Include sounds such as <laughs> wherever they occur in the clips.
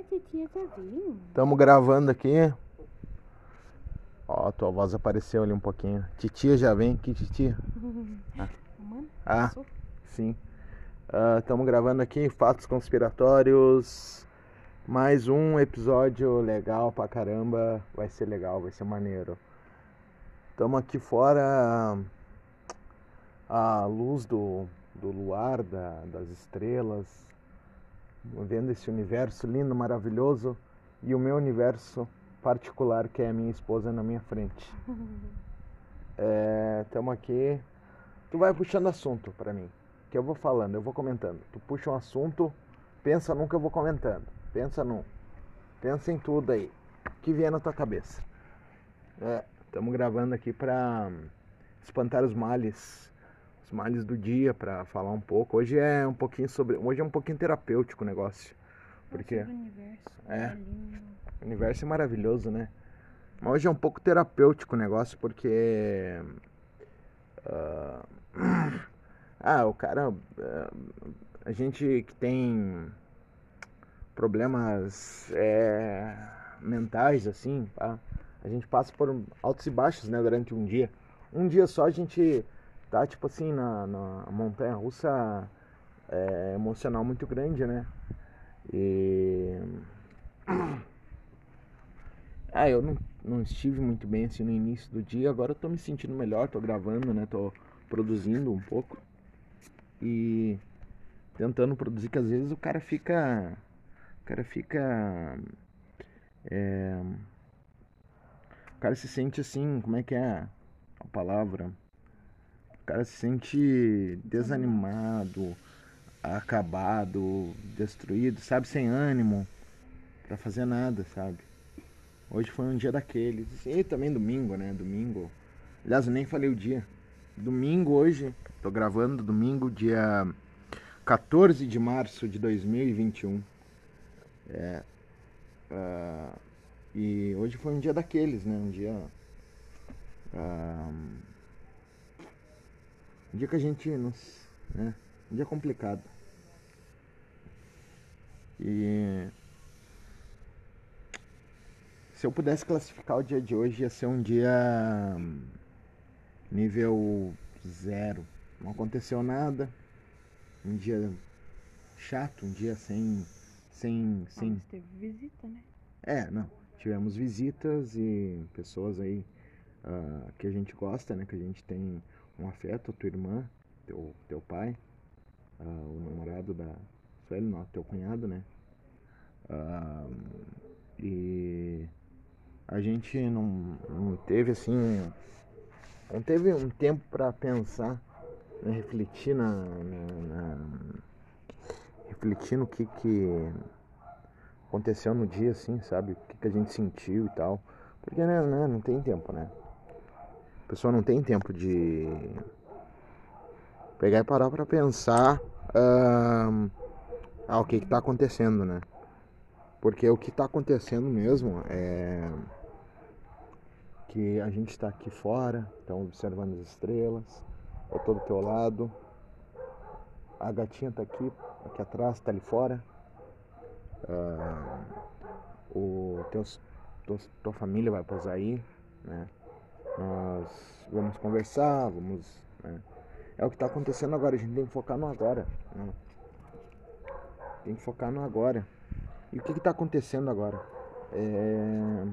A titia já veio. Estamos gravando aqui. Ó, tua voz apareceu ali um pouquinho. Titia já vem aqui, titia. Mano, Ah, passou. sim. Estamos gravando aqui Fatos Conspiratórios. Mais um episódio legal pra caramba. Vai ser legal, vai ser maneiro. Estamos aqui fora à luz do, do luar, da- das estrelas, vendo esse universo lindo, maravilhoso e o meu universo particular, que é a minha esposa na minha frente. <laughs> Estamos aqui. Tu vai puxando assunto pra mim, que eu vou falando, eu vou comentando. Tu puxa um assunto, pensa num que eu vou comentando. Pensa num. Pensa em tudo aí. Que vier na tua cabeça. Estamos gravando aqui pra hum, espantar os males. Os males do dia, pra falar um pouco. Hoje é um pouquinho sobre. Hoje é um pouquinho terapêutico o negócio. Porque. O universo. É. O universo é maravilhoso, né? Mas hoje é um pouco terapêutico o negócio, porque. ah, Ah, o cara. ah, a gente que tem problemas é, mentais, assim, pá, a gente passa por altos e baixos, né, durante um dia. Um dia só a gente tá, tipo assim, na, na montanha russa é, emocional muito grande, né? E. <clears throat> Ah, eu não, não estive muito bem assim no início do dia, agora eu tô me sentindo melhor, tô gravando, né? Tô produzindo um pouco. E tentando produzir, que às vezes o cara fica. O cara fica. É, o cara se sente assim, como é que é a palavra? Cara se sente desanimado, acabado, destruído, sabe, sem ânimo pra fazer nada, sabe? Hoje foi um dia daqueles. E também domingo, né? Domingo. Aliás, eu nem falei o dia. Domingo hoje, tô gravando domingo, dia 14 de março de 2021. É. ah, e hoje foi um dia daqueles, né? Um dia. ah, um dia que a gente. Não, né? Um dia complicado. E. Se eu pudesse classificar o dia de hoje, ia ser um dia hum, nível zero. Não aconteceu nada. Um dia chato, um dia sem. sem. Sem mas teve visita, né? é, não. Tivemos visitas e pessoas aí ah, que a gente gosta, né? Que a gente tem um afeto, a tua irmã, teu, teu pai, ah, o namorado da Sueli, não, teu cunhado, né? Ah, e a gente não, não teve assim. Não teve um tempo pra pensar, né, refletir na, na- na- refletir no que que aconteceu no dia, assim, sabe? O que, que a gente sentiu e tal. Porque, né, né, não tem tempo, né? Pessoa não tem tempo de pegar e parar pra pensar ahn, ah, o que que tá acontecendo, né? Porque o que tá acontecendo mesmo é que a gente tá aqui fora, estão observando as estrelas, eu tô do teu lado, a gatinha tá aqui, aqui atrás, tá ali fora. Ah, o teus- tua família vai posar aí, né? Nós vamos conversar, vamos. né? É o que está acontecendo agora, a gente tem que focar no agora. né? Tem que focar no agora. E o que está acontecendo agora? É...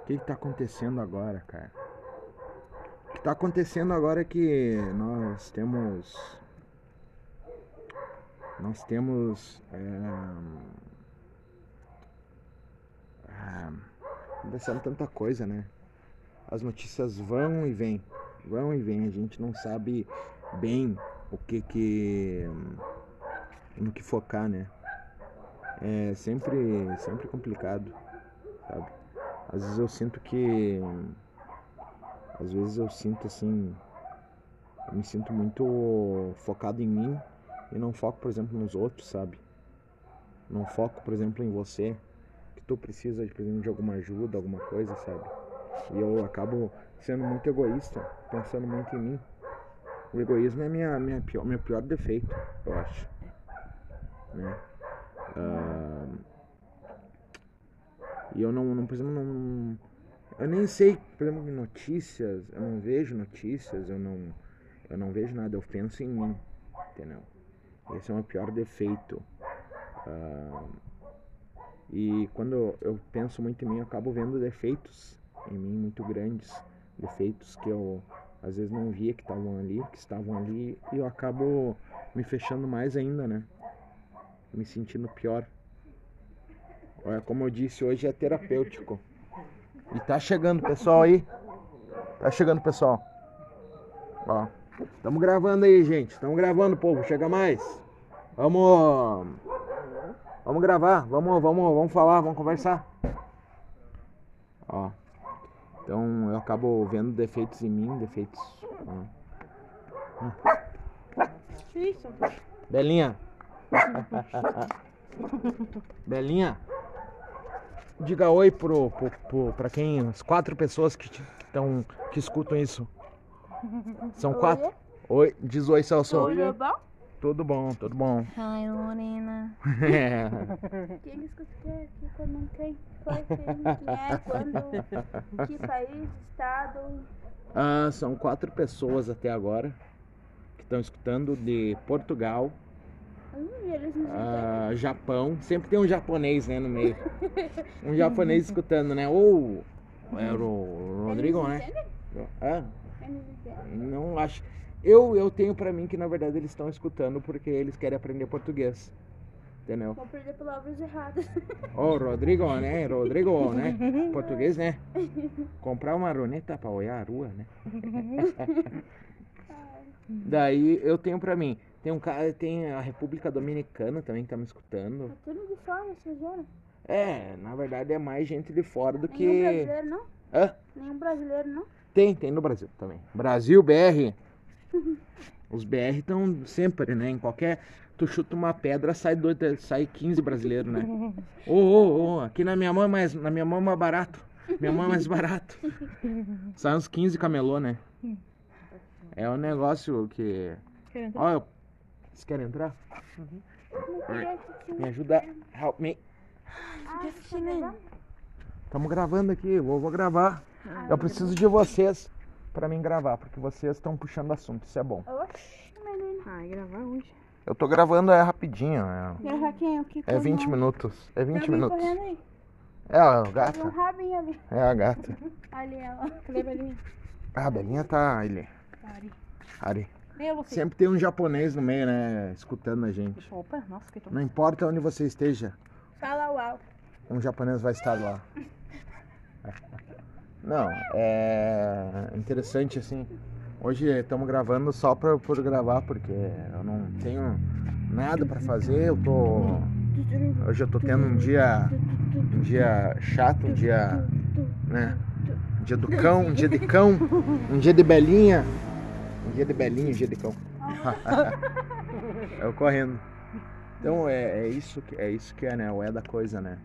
O que está acontecendo agora, cara? O que está acontecendo agora é que nós temos nós temos. É, ah, acontecendo tanta coisa, né? As notícias vão e vêm, vão e vêm. A gente não sabe bem o que que. no que focar, né? É sempre, sempre complicado, sabe? Às vezes eu sinto que. Às vezes eu sinto assim. Eu me sinto muito focado em mim e não foco, por exemplo, nos outros, sabe? Não foco, por exemplo, em você, que tu precisa, por exemplo, de alguma ajuda, alguma coisa, sabe? E eu acabo sendo muito egoísta, pensando muito em mim. O egoísmo é minha, minha pior, meu pior defeito, eu acho. Né? Ah, E eu não, não por exemplo, não. Eu nem sei, por exemplo, notícias, eu não vejo notícias, eu não, eu não vejo nada, eu penso em mim, entendeu? Esse é o meu pior defeito. Ah, e quando eu penso muito em mim, eu acabo vendo defeitos em mim muito grandes, defeitos que eu às vezes não via que estavam ali, que estavam ali, e eu acabo me fechando mais ainda, né? Me sentindo pior. Olha, como eu disse, hoje é terapêutico. E tá chegando pessoal aí. Tá chegando pessoal. Ó. Estamos gravando aí, gente. Estamos gravando, povo. Chega mais. Vamos. Vamos gravar. Vamos, vamos, vamos falar, vamos conversar. Ó. Então eu acabo vendo defeitos em mim, defeitos. ó. Isso. Belinha. Belinha. Diga oi pro, pro, pro, pra quem. As quatro pessoas que, te- que, tão, que escutam isso. São quatro. Oi, diz oi, Celso. Tudo bom? Tudo bom, tudo bom. Ai, Lorena. É. <laughs> Que é? Que quando quem foi? Quem, é? Quando? Que país? Estado? Ah, são quatro pessoas até agora que estão escutando de Portugal, Hum, e eles ah, Japão. Sempre tem um japonês, né, no meio. Um japonês <laughs> escutando, né? Ou era o Rodrigo, Eles né? Ah, Eles não acho. Eu, eu tenho pra mim que na verdade eles estão escutando porque eles querem aprender português. Entendeu? Vou perder palavras erradas. Ô, Rodrigo, né? <laughs> Rodrigo, né? Português, né? Comprar uma runeta pra olhar a rua, né? <laughs> Daí eu tenho pra mim. Tem um cara, tem a República Dominicana também que tá me escutando. Tá tudo de fora, zona. É, na verdade é mais gente de fora do Nenhum que. brasileiro, não? Hã? Nenhum brasileiro, não? Tem, tem no Brasil também. Brasil, BR. Os BR estão sempre, né? Em qualquer. Tu chuta uma pedra, sai, dois, sai 15 brasileiros, né? <laughs> Ô, ô, ô, aqui na minha mão é mais. Na minha mão é mais barato. Minha mão é mais barato. <laughs> Sai uns 15 camelô, né? <laughs> É um negócio que. Ó, eu... vocês querem entrar? Me ajuda. Help me. Estamos gravando aqui, vou, vou gravar. Eu preciso de vocês pra mim gravar, porque vocês estão puxando assunto, isso é bom. Oxi, menino. Ai, gravar hoje. Eu tô gravando é rapidinho, é, que é 20 minutos. É 20 Tem alguém minutos. aí? É a um gata. rabinho ali. É a gata. <laughs> Ali ela. Cadê a Belinha? Ah, a Belinha tá ali. Ari. Ari. Sempre tem um japonês no meio, né? Escutando a gente. Opa, nossa, que tô... Não importa onde você esteja, Fala uau. um japonês vai estar lá. <laughs> Não, é interessante assim. Hoje estamos gravando só pra, por gravar, porque eu não tenho nada pra fazer. Eu tô. Hoje eu tô tendo um dia. Um dia chato, um dia. né? Um dia do cão, um dia de cão, um dia de belinha. Um dia de belinha, um dia de cão. <laughs> eu correndo. Então é, é isso que é isso que é, né? O é da coisa, né?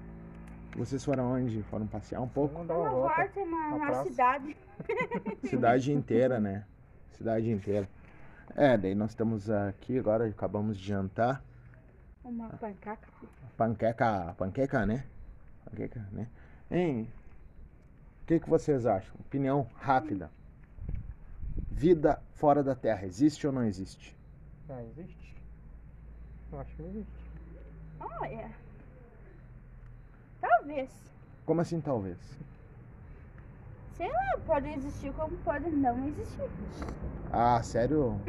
Vocês foram onde? Foram passear um pouco? Vamos dar uma Uma volta. volta na, na cidade. <laughs> Cidade inteira, né? Cidade inteira. É, daí nós estamos aqui agora, acabamos de jantar. Uma pancaca. Panqueca, panqueca, né? Panqueca, né? Hein? O que, que vocês acham? Opinião rápida. Vida fora da Terra, existe ou não existe? Ah, existe? Eu acho que não existe. Olha. Talvez. Como assim talvez? Sei lá, pode existir como pode não existir. Ah, sério? <laughs>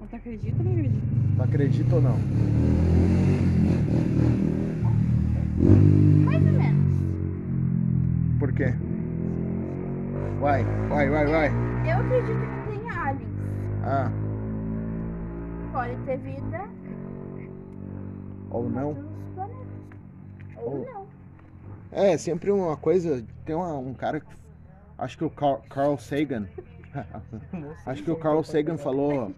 Não tu acredita ou não acredita? Tu acredita ou não? Mais ou menos. Por quê? Vai, vai, vai, vai. Eu acredito que tem aliens. Ah, Pode ter vida ou não? Ou Ou- não. É, sempre uma coisa. Tem uma- um cara que. Acho que o Carl, Carl Sagan. acho que o Carl Sagan falou.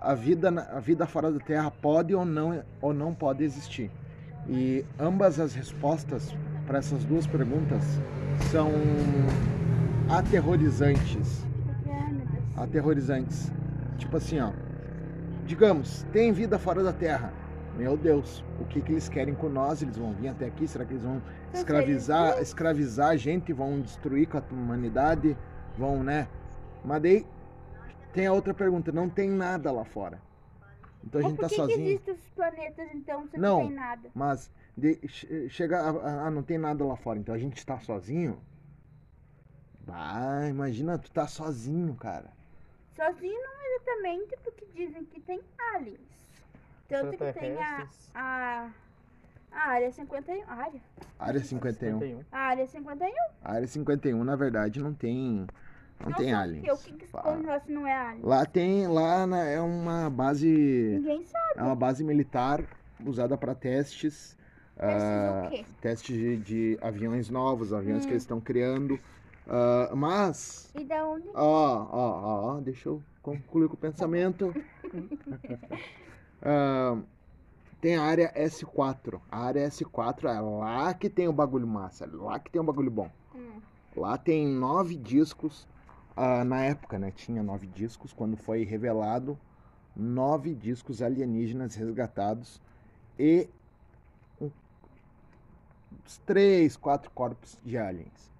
A vida, a vida fora da Terra pode ou não, ou não pode existir. E ambas as respostas para essas duas perguntas são aterrorizantes. Aterrorizantes. Tipo assim, ó. Digamos, tem vida fora da Terra. Meu Deus, o que, que eles querem com nós? Eles vão vir até aqui? Será que eles vão escravizar, escravizar a gente? Vão destruir com a humanidade? Vão, né? Mas daí tem a outra pergunta, não tem nada lá fora. Então a gente tá que, que sozinho. existem os planetas então se Não. não tem nada? Mas de, che- chega. Ah, não tem nada lá fora, então a gente tá sozinho? Bah, imagina, tu tá sozinho, cara. Sozinho não exatamente porque dizem que tem aliens. Tanto que tem a, a, a área 51. a Área? Área 51. 51. A área 51. A área 51, na verdade, não tem. Não, tem sabe aliens. O que, o que, que esconde lá se não é alien? Lá tem. Lá na- é uma base. Ninguém sabe. É uma base militar usada para testes. Testes ah, o quê? testes de, de aviões novos, aviões que Hum. eles estão criando. Ah, mas. E da onde? Ó, ó, ó, deixa eu concluir com o pensamento. <laughs> Ah, tem a área S4. A área S4 é lá que tem o bagulho massa, é lá que tem o bagulho bom. Hum. Lá tem nove discos. ah, na época, né? Tinha nove discos. Quando foi revelado, nove discos alienígenas resgatados e um- uns três, quatro corpos de aliens.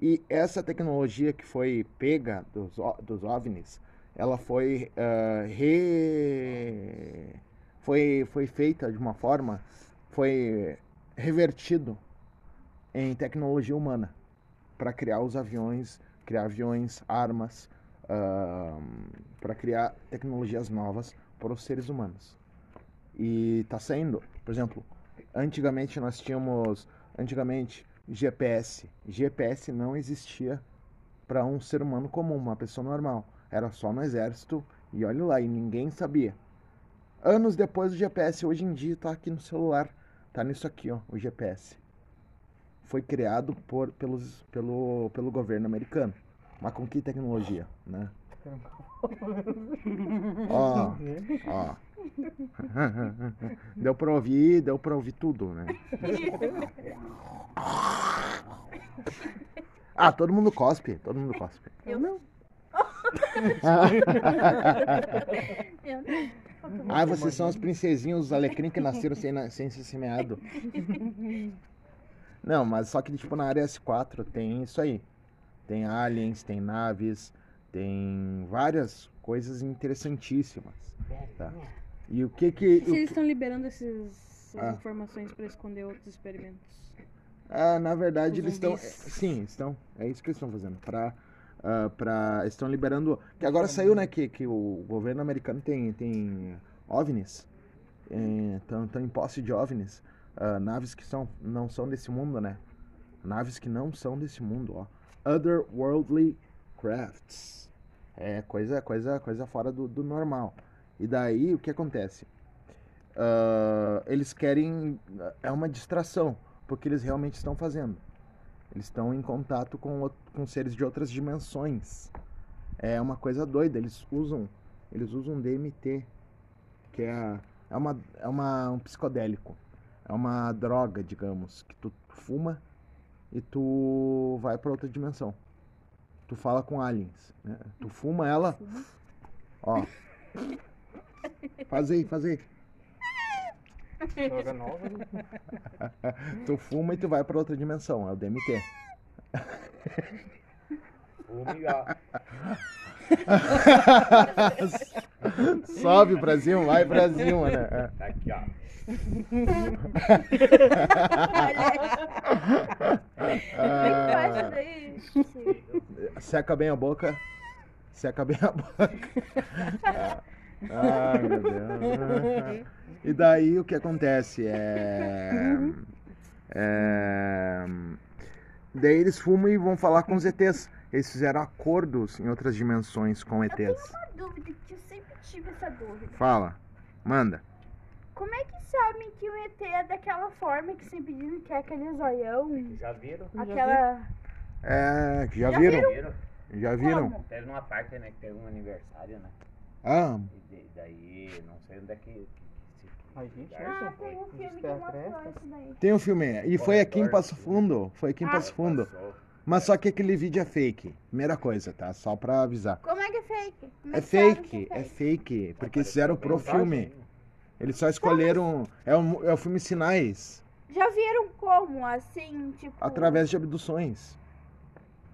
E essa tecnologia que foi pega dos, dos OVNIs, ela foi, ah, re... foi, foi feita de uma forma, foi revertido em tecnologia humana para criar os aviões, criar aviões, armas, para criar tecnologias novas para os seres humanos. E tá saindo, por exemplo, antigamente nós tínhamos, antigamente GPS, GPS não existia para um ser humano comum, uma pessoa normal, era só no exército e olha lá, e ninguém sabia. Anos depois do GPS, hoje em dia tá aqui no celular, tá nisso aqui, ó, o GPS foi criado por, pelos, pelo, pelo governo americano. Mas com que tecnologia, né? <laughs> Ó, ó. Deu pra ouvir, deu pra ouvir tudo, né? <laughs> Ah, todo mundo cospe, todo mundo cospe. Eu não. <laughs> Ah, vocês são os princesinhos, os alecrim que nasceram sem, sem ser semeado. <laughs> Não, mas só que tipo na área S4 tem isso aí. Tem aliens, tem naves, tem várias coisas interessantíssimas. Tá? E o que que. Se eles estão liberando esses- essas Ah. informações pra esconder outros experimentos. Ah, na verdade, Os eles estão. zumbis. Sim, estão. É isso que eles estão fazendo. Pra, ah, pra, estão liberando. Que agora saiu, né? Que, que o governo americano tem, tem OVNIs. Estão em posse de OVNIs. ah, naves que são, não são desse mundo, né? Naves que não são desse mundo, ó. Otherworldly crafts. É coisa, coisa, coisa fora do, do normal. E daí o que acontece? Ah, eles querem. É uma distração, porque eles realmente estão fazendo. Eles estão em contato com, com seres de outras dimensões. É uma coisa doida. Eles usam, eles usam DMT, que é, é, uma, é uma, um psicodélico. É uma droga, digamos, que tu fuma e tu vai para outra dimensão. Tu fala com aliens. né? Tu fuma ela. Ó. Faz aí, faz aí. Droga nova. né? <laughs> Tu fuma e tu vai pra outra dimensão, é o DMT. Fume, ó. <laughs> Sobe cima, vai cima, né? Tá aqui, ó. Faz <laughs> Ah, daí. seca bem a boca. Seca bem a boca. Ai, meu Deus. E daí o que acontece é. é daí eles fumam e vão falar com os ETs. Eles fizeram acordos em outras dimensões com Eu tenho ETs. uma dúvida que eu sempre tive essa dúvida. Fala, manda. Como é que sabem que o ET é daquela forma que sempre dizem que é aquele zoião? Já viram? Aquela. É, já Já viram? Viram? Já viram? Como? Teve uma parte, né, que teve um aniversário, né? Ah, E de- daí, não sei onde é que... gente Ah, tem um filme que Extraterrestre. mostrou isso daí. tem um filme. E foi aqui em Passo. Fundo. Foi aqui em Ah. Passo Fundo. Mas só que aquele vídeo é fake. Primeira coisa, tá? Só pra avisar. Como é que é fake? É sabem que fake, é fake. Porque eles fizeram pro filme. mensagem. Eles só escolheram. É o, é o filme Sinais. Já viram como, assim, tipo... Através de abduções.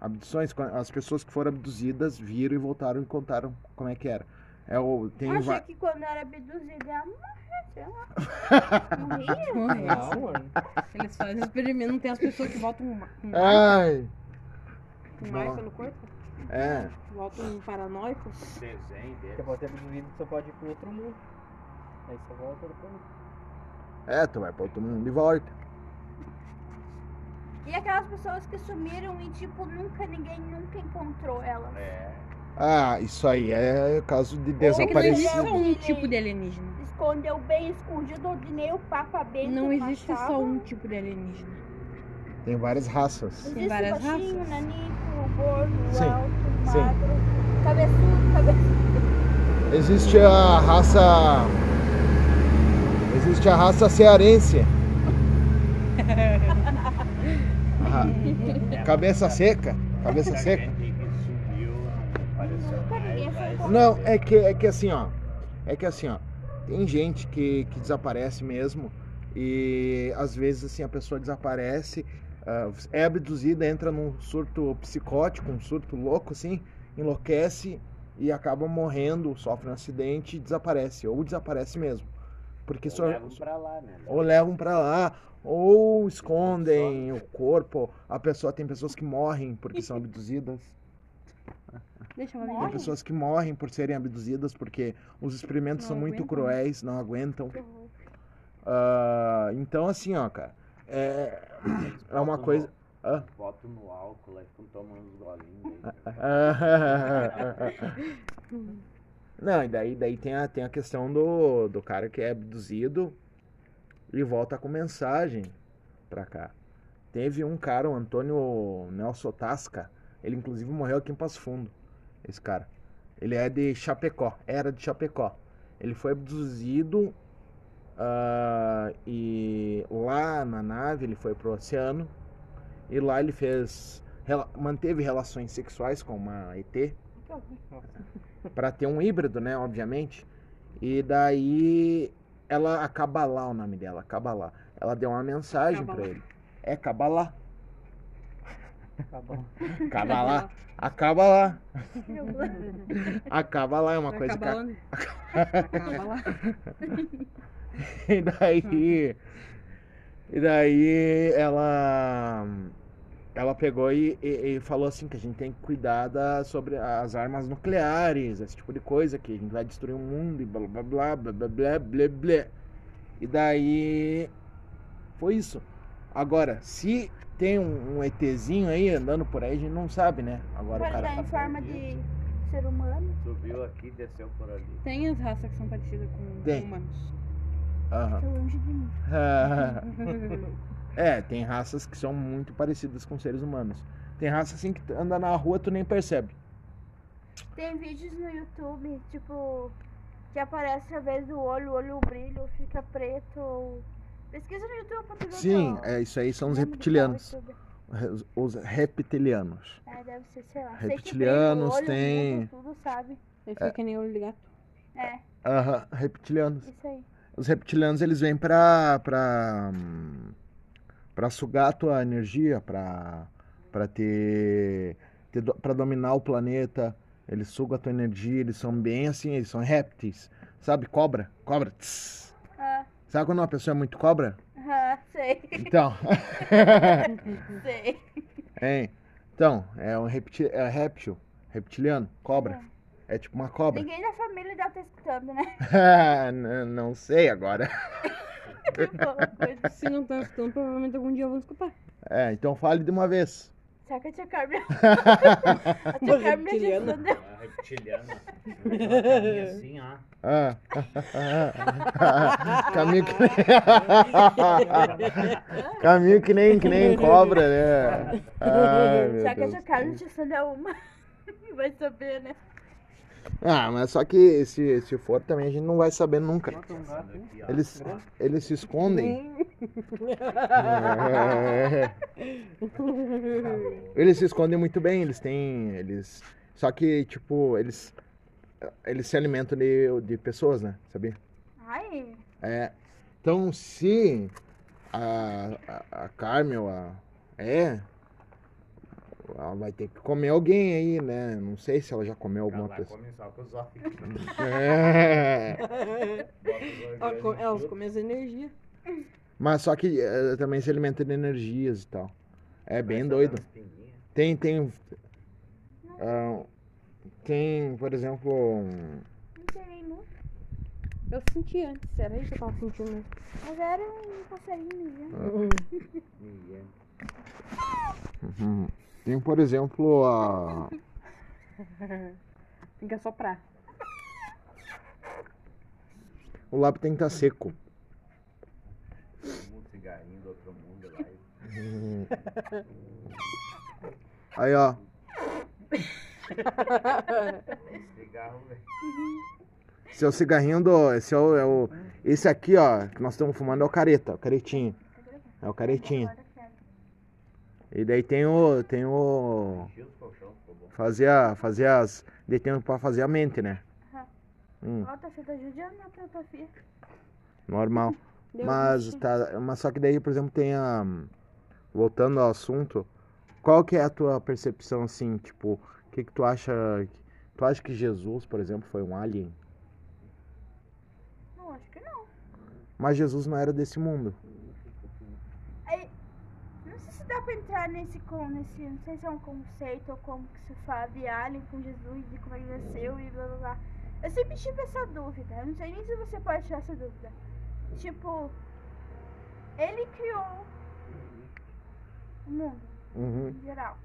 Abduções, as pessoas que foram abduzidas viram e voltaram e contaram como é que era. É o. Tem Achei va- que quando era abduzida, ia morrer? <laughs> Não. Eles fazem experimento, não tem as pessoas que voltam com Ai! com marca no corpo? É. Voltam paranoicos? Desenho Porque dele. pode ter abduzido, você pode ir pro outro mundo. Aí você volta depois. É, tu vai pra outro mundo e volta. E aquelas pessoas que sumiram e, tipo, nunca, ninguém nunca encontrou elas. É. Ah, isso aí é caso de É que não existe desaparecido. só um tipo de alienígena. Escondeu bem escondido onde nem o Papa Bento Não existe só um tipo de alienígena. Tem várias raças. Existe várias o baixinho, raças. nanico, gordo, Sim, alto, sim. magro, cabeçudo, cabeçudo. Existe a raça. Existe a raça cearense. <laughs> Cabeça seca. Cabeça seca. gente que subiu, não apareceu Nunca ninguém mais. foi mas- Não, é que, é que assim, ó. É que assim, ó. Tem gente que, que desaparece mesmo. E às vezes assim a pessoa desaparece, ah, é abduzida, entra num surto psicótico, um surto louco, assim, enlouquece e acaba morrendo, sofre um acidente e desaparece. Ou desaparece mesmo. Porque Ou só, levam pra lá, né? ou levam pra lá, ou escondem o corpo. A pessoa tem pessoas que morrem porque são abduzidas. Deixa eu Tem pessoas que morrem por serem abduzidas porque os experimentos Não são muito aguentam. cruéis, não aguentam. Ah, então, assim, ó, cara, é, é uma coisa. Hã? Botam no álcool, aí ficam tomando uns golinhos. <laughs> Não, e daí, daí tem, a, tem a questão do, do cara que é abduzido e volta com mensagem pra cá. Teve um cara, o Antônio Nelson Tasca, ele inclusive morreu aqui em Passo Fundo, esse cara. Ele é de Chapecó, era de Chapecó. Ele foi abduzido ah, e lá na nave ele foi pro oceano e lá ele fez, rela- manteve relações sexuais com uma ET para ter um híbrido, né, obviamente. E daí ela acaba lá o nome dela, acaba lá. Ela deu uma mensagem para ele. É Cabalá. Tá bom. Acaba lá. Acaba lá. Acaba lá é uma Vai coisa que onde? Acaba lá. <laughs> E daí. E daí ela. Ela pegou e, e- e falou assim que a gente tem que cuidar da- sobre as armas nucleares, esse tipo de coisa, que a gente vai destruir o mundo e blá blá blá blá blá blá blá blá. E daí. Foi isso. Agora, se tem um, um ETzinho aí andando por aí, a gente não sabe, né? Agora o Pode cara. dar em forma de ser humano. Subiu aqui, desceu por ali. Tem as raças que são parecidas com Tem. humanos. Mim. <laughs> É, tem raças que são muito parecidas com seres humanos. Tem raça assim que anda na rua tu nem percebe. Tem vídeos no YouTube, tipo, que aparece através do olho, o olho brilha, fica preto. ou- Pesquisa no YouTube pra tu ver Sim, é isso aí são os reptilianos. Os- Os reptilianos. É, deve ser, sei lá. Reptilianos Sei que brilha o olho, tem- Tudo, sabe? Ele fica que nem olho de gato. É, Aham, reptilianos. isso aí. Os reptilianos eles vêm pra. pra. pra sugar a tua energia, pra. pra ter. ter do- pra dominar o planeta. Eles sugam a tua energia, eles são bem assim, eles são répteis. Sabe, cobra? Cobra. tss. Sabe quando uma pessoa é muito cobra? ah, sei, Então. <laughs> sei. Hein? Então, é um repti é réptil, reptiliano, cobra. É tipo uma cobra. Ninguém da família deve estar escutando, né? <laughs> Não sei agora. <laughs> Se não estão escutando, provavelmente algum dia vão escutar. É, então fale de uma vez. Será que a tia Carmen... <laughs> a tia Carmen reptiliana. respondeu. É reptiliana. Uma carinha assim, ó. Ah. <laughs> Caminho que nem... <laughs> Caminho que nem, que nem cobra, né? Ai, Será que a tia Carmen te respondeu uma? Vai saber, né? Ah, mas só que se, se for também a gente não vai saber nunca. Eles, eles se escondem. <laughs> Eles se escondem muito bem, eles têm. Eles. Só que, tipo, eles. Eles se alimentam de, de pessoas, né? Sabia? Ai, É. Então, se a, a, a Carmel a, é, ela vai ter que comer alguém aí, né? Não sei se ela já comeu Ela alguma vai pessoa. começar com os olhos. É. <laughs> Ela, co- olhos elas tudo. comem as energias. Mas só que eh, também se alimenta de energias e tal. É bem doido. Tem, tem. ah, tem, por exemplo. um-. Eu senti antes, era isso que eu tava sentindo mesmo. Mas era um passarinho, né? <laughs> Ninguém. uhum. Tem, por exemplo, a. <laughs> Tem que assoprar. O lápis tem que estar seco. Um cigarrinho do outro mundo lá. Aí, ó. Cigarro. <laughs> Esse é o cigarrinho do. Esse é o. é o- esse aqui, ó, que nós estamos fumando é o careta, o caretinho. É o caretinho. E daí tem o. Tem o. Enchi os colchão, ficou bom. Fazer, a, fazer as. Daí tem pra fazer a mente, né? Aham. Hum, Ó, tá você tá judiando a tua, tua filha. normal. <laughs> Deu Mas, tá, mas só que daí, por exemplo, tem a. Voltando ao assunto, qual que é a tua percepção assim, tipo, o que que tu acha. Tu acha que Jesus, por exemplo, foi um alien? Não, acho que não. Mas Jesus não era desse mundo. Aí, não sei se dá pra entrar nesse, con- nesse. Não sei se é um conceito ou como que se fala de Alien com Jesus e como ele nasceu e blá blá blá. Eu sempre tive essa dúvida. Eu não sei nem se você pode tirar essa dúvida. Tipo, ele criou o mundo Uhum. em geral.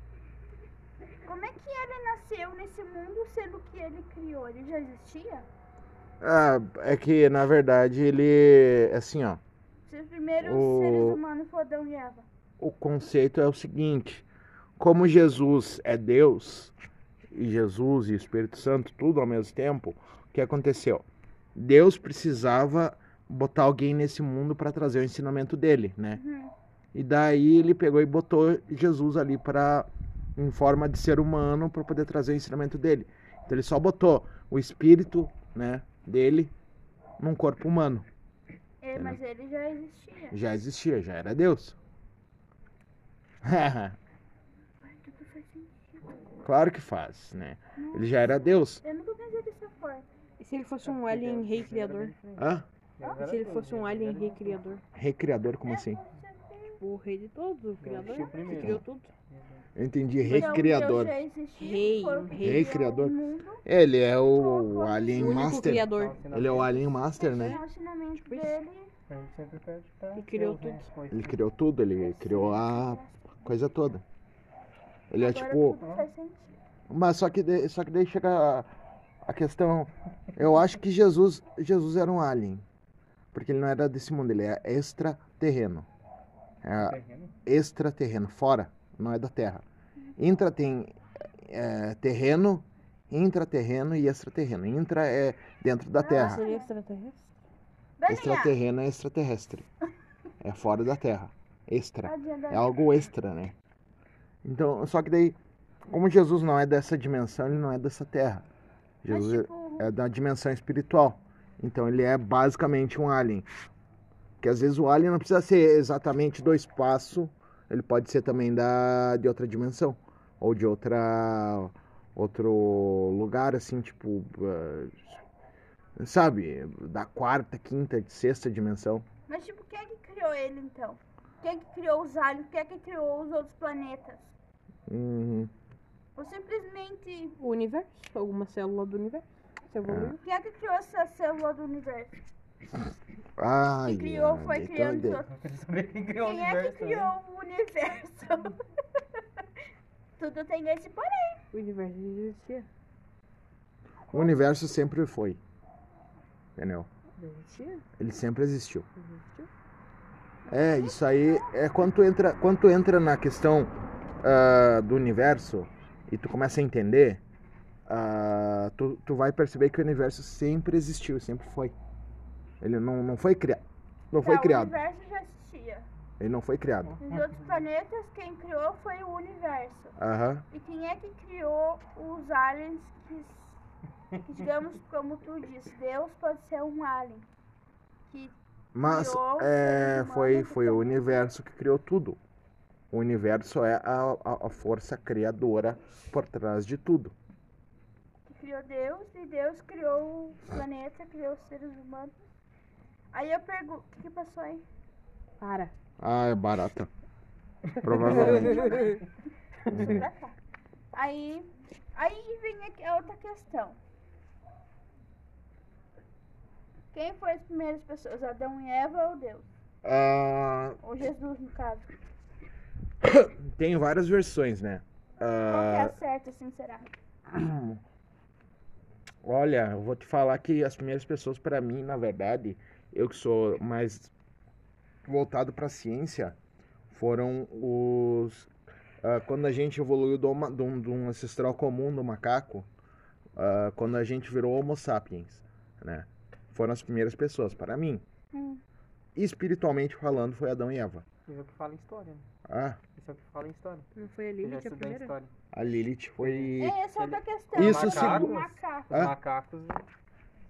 Como é que ele nasceu nesse mundo sendo que ele criou? Ele já existia? Ah, é que na verdade ele. Assim, ó. Se os primeiros O- seres humanos foram Adão e Eva. O conceito é o seguinte: como Jesus é Deus, e Jesus e o Espírito Santo, tudo ao mesmo tempo, o que aconteceu? Deus precisava botar alguém nesse mundo para trazer o ensinamento dele, né? Uhum. E daí ele pegou e botou Jesus ali para em forma de ser humano para poder trazer o ensinamento dele. Então ele só botou o espírito, né, dele num corpo humano. É, mas ele já existia. Já existia, já era Deus. Tudo <laughs> claro que faz, né? Ele já era Deus. Eu nunca pensei dessa forma. E se ele fosse um alien rei criador? Hã? E se ele fosse um alien rei criador? Recriador, como assim? Tipo, o rei de todos, o criador, primeiro. criou tudo. Eu entendi, Então, Rei, um que rei. o mundo, Ele é o Alien O único Master. criador. Ele é o Alien Master, né? Tipo isso. dele. A gente sempre pede pra E criou? Foi. Ele criou tudo, ele criou a coisa toda. Ele é Agora tipo. tudo faz sentido. Mas só que, de- só que daí chega a, a questão. Eu acho que Jesus, Jesus era um alien. Porque ele não era desse mundo, ele é extraterreno. É Terreno. extraterreno, fora, não é da Terra. Intra tem é, terreno, intraterreno e extraterreno. Intra é dentro da Terra. Seria extraterrestre? Extraterreno é extraterrestre. É fora da Terra. Extra. É algo extra, né? Então, só que daí, como Jesus não é dessa dimensão, ele não é dessa terra. Mas, Jesus tipo, é da dimensão espiritual. Então ele é basicamente um alien. Que às vezes o alien não precisa ser exatamente do espaço, ele pode ser também da de outra dimensão ou de outra outro lugar assim, tipo, eh, sabe, da quarta, quinta, sexta dimensão. mas tipo, quem é que criou ele então? Quem é que criou os aliens? Quem é que criou os outros planetas? Uhum. Ou simplesmente. O universo? Alguma célula do universo? Evoluiu? Quem é que criou essa célula do universo? Ai, Que criou, foi então, criando saber quem criou o Quem é que né? criou o universo? <laughs> Tudo tem esse porém. O universo existia. O universo sempre foi. Entendeu? Existia? Ele sempre existiu. Existiu? É, isso aí é quando tu entra, quando tu entra na questão ah, do universo e tu começa a entender, ah, tu, tu vai perceber que o universo sempre existiu, sempre foi. Ele não, não foi criado. Não foi Tá, criado. O universo já existia. Ele não foi criado. Nos outros planetas, quem criou foi o universo. Aham. E quem é que criou os aliens que, que, digamos, como tu disse, Deus pode ser um alien. Que Mas é, foi, foi o universo que criou tudo. O universo é a, a, a força criadora por trás de tudo. que criou Deus e Deus criou o planeta, criou os seres humanos. Aí eu pergunto, o que, que passou aí? Para. Ah, é barata. <laughs> Provavelmente. Deixa pra cá. Aí, aí vem a outra questão. Quem foi as primeiras pessoas, Adão e Eva ou Deus? Ah, Ou Jesus, no caso? <coughs> tem várias versões, né? Qual que é Ah, a certa, assim, será? <coughs> olha, eu vou te falar que as primeiras pessoas, para mim, na verdade, eu que sou mais voltado para ciência, foram os. ah, quando a gente evoluiu de um, de um ancestral comum do macaco, ah, quando a gente virou Homo sapiens, né? Foram as primeiras pessoas, para mim. Hum. Espiritualmente falando, foi Adão e Eva. Isso é o que fala em história, né? Ah, Isso é o que fala em história. Não foi a Lilith a primeira? história. a Lilith foi. É, essa é outra questão. Isso, o segundo- macaco. Os Ah. macacos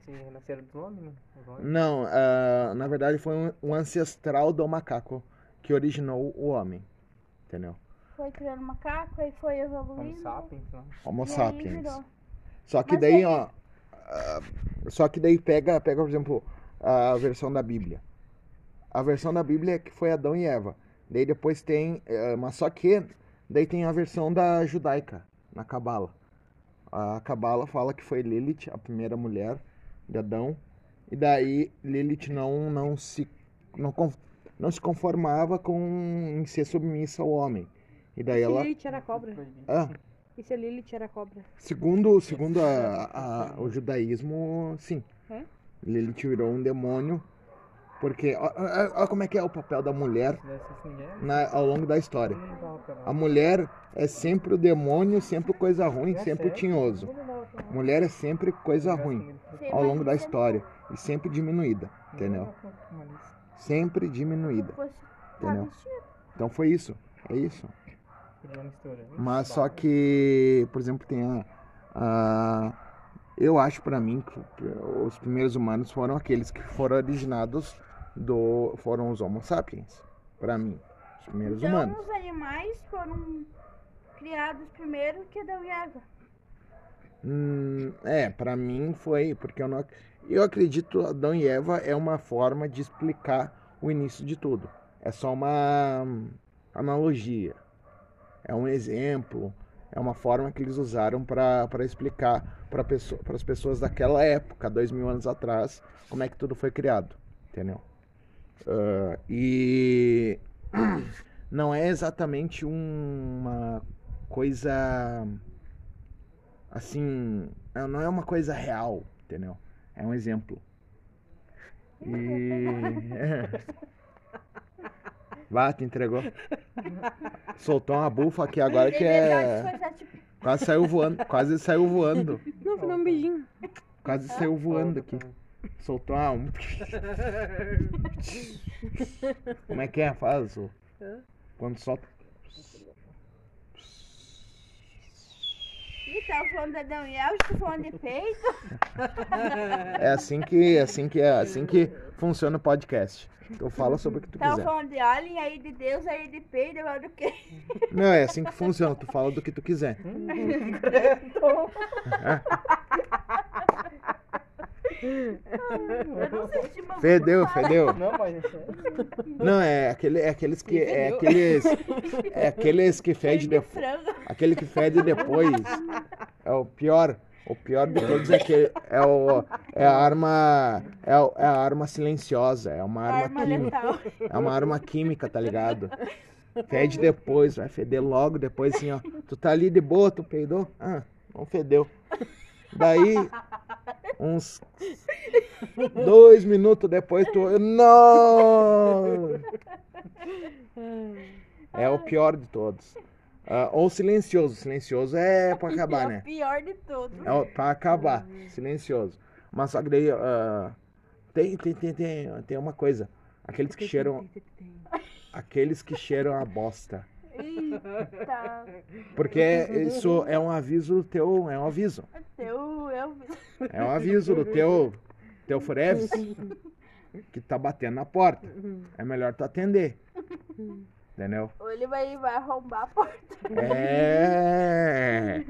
se renasceram dos homens, né? Homens. Não, ah, na verdade foi um, um ancestral do macaco que originou o homem. Entendeu? Foi criando macaco, aí foi Homo evoluindo. sapiens, né? Homo e sapiens. Só que Mas daí, aí- ó. Ah, só que daí pega, pega, por exemplo, a versão da Bíblia. A versão da Bíblia é que foi Adão e Eva. Daí depois tem. eh, mas só que daí tem a versão da judaica, na Cabala. A Cabala fala que foi Lilith, a primeira mulher de Adão. E daí Lilith não, não, se, não, não se conformava com em ser submissa ao homem. E daí ela. Lilith era cobra? Ah, E se a Lilith era cobra? Segundo, segundo a- a- o judaísmo, sim. É? Lilith virou um demônio. Porque, olha como é que é o papel da mulher assim, na- ao longo da história. A mulher é sempre o demônio, sempre coisa ruim, É sempre o tinhoso. Mulher é sempre coisa Assim, ruim Você ao longo da história. E sempre diminuída, entendeu? Sempre se diminuída. Entendeu? Então foi isso. É isso. Mas só que, por exemplo, tem a. a- eu acho pra mim que os primeiros humanos foram aqueles que foram originados do. foram os Homo sapiens. Pra mim. Os primeiros Então, humanos. os animais foram criados primeiro que Adão e Eva. Hum, é, pra mim foi. Porque eu não. Eu acredito Adão e Eva é uma forma de explicar o início de tudo. É só uma hum, analogia. É um exemplo. É uma forma que eles usaram para explicar para pessoa, as pessoas daquela época, dois mil anos atrás, como é que tudo foi criado. Entendeu? Ah, e <clears throat> não é exatamente uma coisa assim, é- não é uma coisa real, entendeu? É um exemplo. E <laughs> <laughs> Vá, te entregou. <laughs> Soltou uma bufa aqui agora que é tipo, quase saiu voando, quase saiu voando, Não, foi um beijinho. quase saiu voando aqui. Soltou uma um... Como é que é? Faz o quando solta Tava falando de Adão e Eva, estou falando de peito. É assim que, é assim que é, assim que funciona o podcast. Tu fala sobre o que tu Tava quiser. falando de alien, aí de Deus, aí de peito, agora do quê? Não, é assim que funciona. Tu fala do que tu quiser. Eu não sei Fedeu, fedeu. Não, mas é. Não, é aquele, é aqueles que, é aqueles, é aqueles que fede depois. Aquele que fede depois. É o pior. O pior de todos é que é, o, é a arma. É, o- é a arma silenciosa. É uma arma, Arma química. letal. É uma arma química, tá ligado? Fede depois, vai feder logo depois, assim, ó. Tu tá ali de boa, tu peidou? Ah, não fedeu. Daí, uns dois minutos depois, tu. Não! É o pior de todos. Ah, ou silencioso. Silencioso é pra acabar, é né? o pior de todos. É pra acabar, silencioso. Mas só que daí, ah, tem, tem, tem, tem, tem uma coisa. Aqueles que cheiram, aqueles que cheiram a bosta. Eita. Porque isso é um aviso teu, é um aviso. Teu, eu... É um aviso do teu, teu Fureves. que tá batendo na porta. É melhor tu atender. Entendeu? Ou ele vai, vai arrombar a porta. É.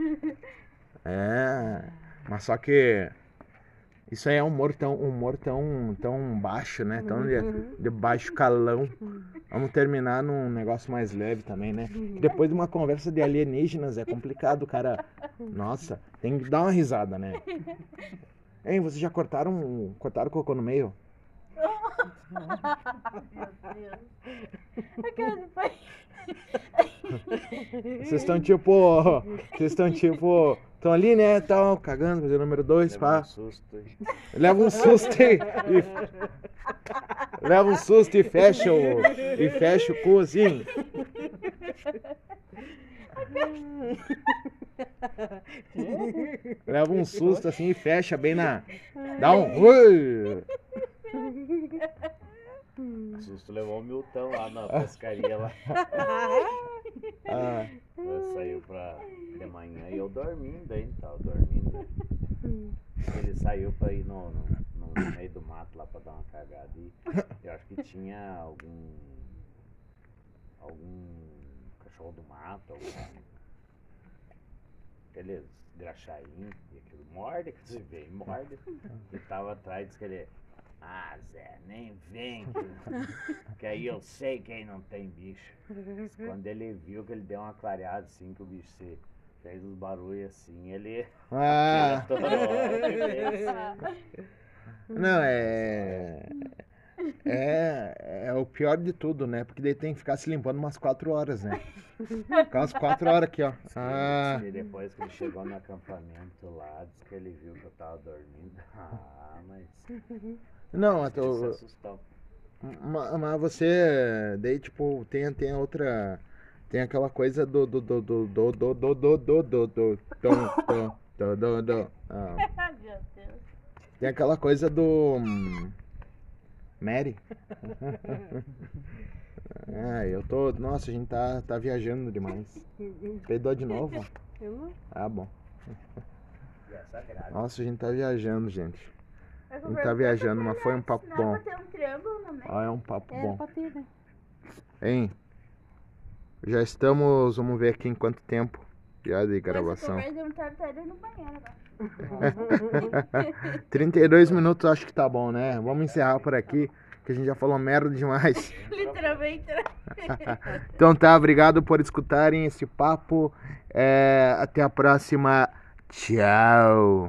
É. Mas só que isso aí é um humor tão, um humor tão, tão baixo, né? Tão de, de baixo calão. Vamos terminar num negócio mais leve também, né? Depois de uma conversa de alienígenas é complicado, cara. Nossa, tem que dar uma risada, né? <laughs> Hein, vocês já cortaram, cortaram o cocô no meio? Pai. Vocês estão tipo. Vocês estão tipo. Estão ali, né? Estão cagando, fazer o número dois, Levou pá. um susto. hein? <laughs> Leva um susto e, leva um susto e fecha o e fecha o cu assim. Leva um susto assim e fecha bem na dá um ui. Susto levou o Milton lá na <laughs> pescaria lá. Ah, saiu pra manhã e eu dormindo ainda, tava dormindo. Ele saiu pra ir no, no, no meio do mato lá pra dar uma cagada e eu acho que tinha algum. algum cachorro do mato, algum. aqueles graxainhos, e aquilo morde, que você vê, morde. E tava atrás, disse que ele. Ah, Zé, nem vem, que, <laughs> que aí eu sei quem não tem bicho. Quando ele viu que ele deu uma clareada assim, que o bicho se fez os barulhos assim, ele. ah, <laughs> <laughs> não é é é o pior de tudo, né? Porque daí tem que ficar se limpando umas quatro horas, né? Ficar umas quatro horas aqui, ó. Ah, E depois que ele chegou no acampamento lá, disse que ele viu que eu tava dormindo. <laughs> Ah, mas. não, ele se eu, assustou. Ma- Mas você, daí tipo, tem, tem outra, tem aquela coisa do do do do do do do do do do do do do do do ah, tem aquela coisa do hum, Mary. Ah, eu tô, nossa, a gente tá tá viajando demais. Peidou de novo? Eu não. Ah, bom. E. Nossa, a gente tá viajando, gente. A gente tá viajando, mas foi um papo bom. um. Ah, é um papo É, bom. né? Hein? Já estamos, vamos ver aqui em quanto tempo já de gravação. Mas eu até no banheiro agora. <laughs> 32 minutos acho que tá bom, né? Vamos encerrar por aqui, que a gente já falou merda demais. <laughs> Literalmente. né? <laughs> Então tá, obrigado por escutarem esse papo. É, até a próxima. Tchau.